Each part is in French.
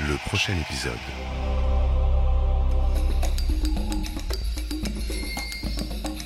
le prochain épisode.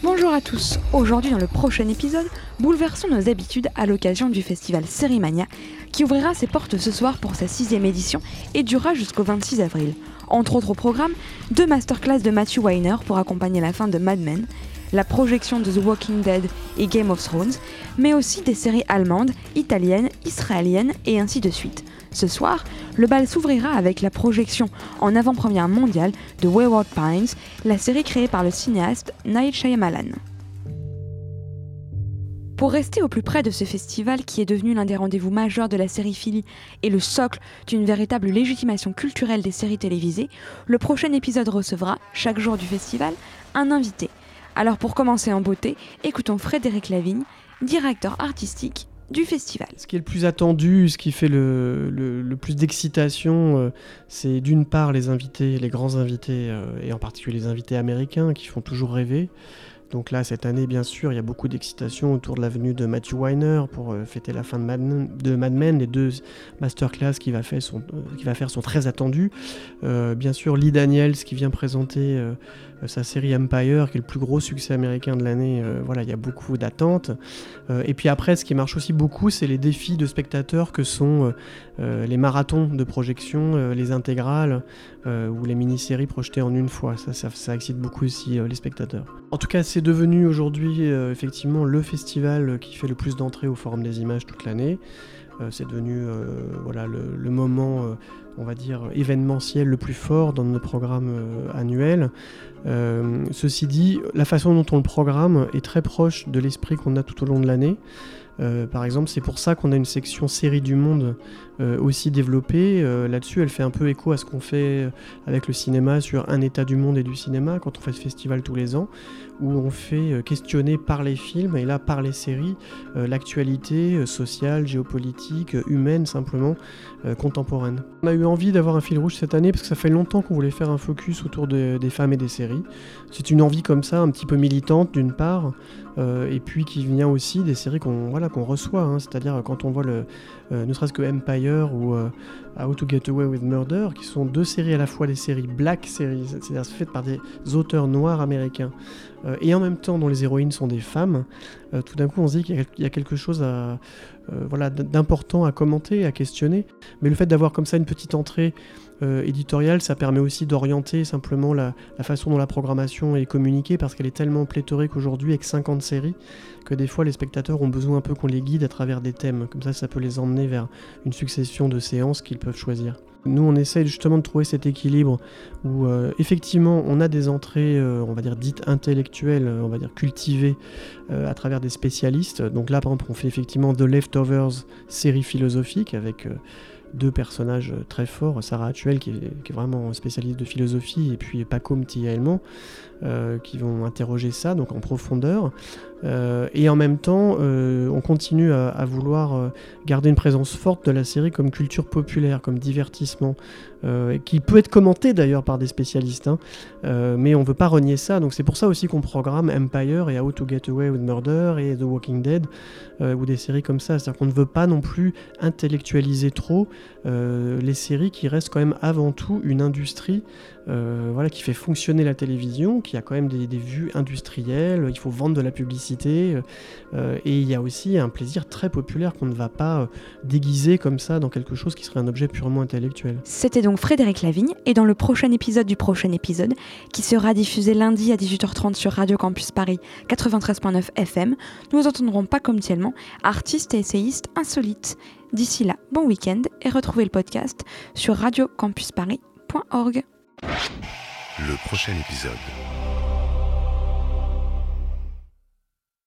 Bonjour à tous, aujourd'hui dans le prochain épisode, bouleversons nos habitudes à l'occasion du festival Sérimania qui ouvrira ses portes ce soir pour sa sixième édition et durera jusqu'au 26 avril. Entre autres au programme, deux masterclass de Matthew Weiner pour accompagner la fin de Mad Men, la projection de The Walking Dead et Game of Thrones, mais aussi des séries allemandes, italiennes, israéliennes et ainsi de suite. Ce soir, le bal s'ouvrira avec la projection en avant-première mondiale de Wayward Pines, la série créée par le cinéaste Night Shyamalan. Pour rester au plus près de ce festival qui est devenu l'un des rendez-vous majeurs de la série Philly et le socle d'une véritable légitimation culturelle des séries télévisées, le prochain épisode recevra, chaque jour du festival, un invité. Alors pour commencer en beauté, écoutons Frédéric Lavigne, directeur artistique du festival. Ce qui est le plus attendu, ce qui fait le, plus d'excitation, euh, c'est d'une part les invités, les grands invités, euh, et en particulier les invités américains qui font toujours rêver. Donc là, cette année, bien sûr, il y a beaucoup d'excitation autour de la venue de Matthew Weiner pour euh, fêter la fin de Mad, Men. Les deux masterclass qu'il va, faire sont, euh, très attendus. Euh, bien sûr, Lee Daniels qui vient présenter sa série Empire, qui est le plus gros succès américain de l'année. Voilà, il y a beaucoup d'attentes. Et puis après, ce qui marche aussi beaucoup, c'est les défis de spectateurs que sont les marathons de projection, les intégrales ou les mini-séries projetées en une fois. Ça, ça, ça excite beaucoup aussi les spectateurs. En tout cas, c'est devenu aujourd'hui euh, effectivement le festival qui fait le plus d'entrées au Forum des images toute l'année. Euh, c'est devenu euh, voilà, le, moment, on va dire, événementiel le plus fort dans nos programmes annuels. Ceci dit, la façon dont on le programme est très proche de l'esprit qu'on a tout au long de l'année. Euh, par exemple, c'est pour ça qu'on a une section série du monde euh, aussi développée. Euh, Là-dessus, elle fait un peu écho à ce qu'on fait avec le cinéma sur un état du monde et du cinéma quand on fait ce festival tous les ans, où on fait questionner par les films et là par les séries l'actualité sociale, géopolitique, humaine simplement, contemporaine. On a eu envie d'avoir un fil rouge cette année parce que ça fait longtemps qu'on voulait faire un focus autour de- des femmes et des séries. C'est une envie comme ça, un petit peu militante d'une part, et puis qui vient aussi des séries qu'on voilà, qu'on reçoit, hein. c'est-à-dire quand on voit le, euh, ne serait-ce que Empire ou euh, How to Get Away with Murder, qui sont deux séries à la fois des séries black séries, c'est-à-dire faites par des auteurs noirs américains, euh, et en même temps dont les héroïnes sont des femmes, euh, tout d'un coup on se dit qu'il y a quelque chose à, euh, voilà, d'important à commenter, à questionner. Mais le fait d'avoir comme ça une petite entrée euh, éditoriale, ça permet aussi d'orienter simplement la, la façon dont la programmation est communiquée, parce qu'elle est tellement pléthorique aujourd'hui avec 50 séries, que des fois les spectateurs ont besoin un peu qu'on les guide à travers des thèmes. Comme ça, ça peut les emmener vers une succession de séances qu'ils peuvent choisir. Nous, on essaye justement de trouver cet équilibre où euh, effectivement on a des entrées, euh, on va dire dites intellectuelles, euh, on va dire cultivées à travers des spécialistes. Donc là, par exemple, on fait effectivement The Leftovers, série philosophique avec deux personnages très forts, Sarah Actuel qui est, vraiment spécialiste de philosophie et puis Paco Mtiaelman euh, qui vont interroger ça donc en profondeur. Euh, et en même temps, euh, on continue à, vouloir garder une présence forte de la série comme culture populaire, comme divertissement, euh, qui peut être commenté d'ailleurs par des spécialistes, hein. Euh, mais on veut pas renier ça. Donc c'est pour ça aussi qu'on programme Empire et How to Get Away with Murder et The Walking Dead euh, ou des séries comme ça. C'est-à-dire qu'on ne veut pas non plus intellectualiser trop les séries qui restent quand même avant tout une industrie voilà, qui fait fonctionner la télévision, qui a quand même des, vues industrielles, il faut vendre de la publicité, et il y a aussi un plaisir très populaire qu'on ne va pas déguiser comme ça dans quelque chose qui serait un objet purement intellectuel. Frédéric Lavigne et dans le prochain épisode du prochain épisode, qui sera diffusé lundi à 18h30 sur Radio Campus Paris 93.9 FM, nous entendrons pas comme tellement artistes et essayistes insolites. D'ici là, bon week-end et retrouvez le podcast sur radiocampusparis.org. Le prochain épisode.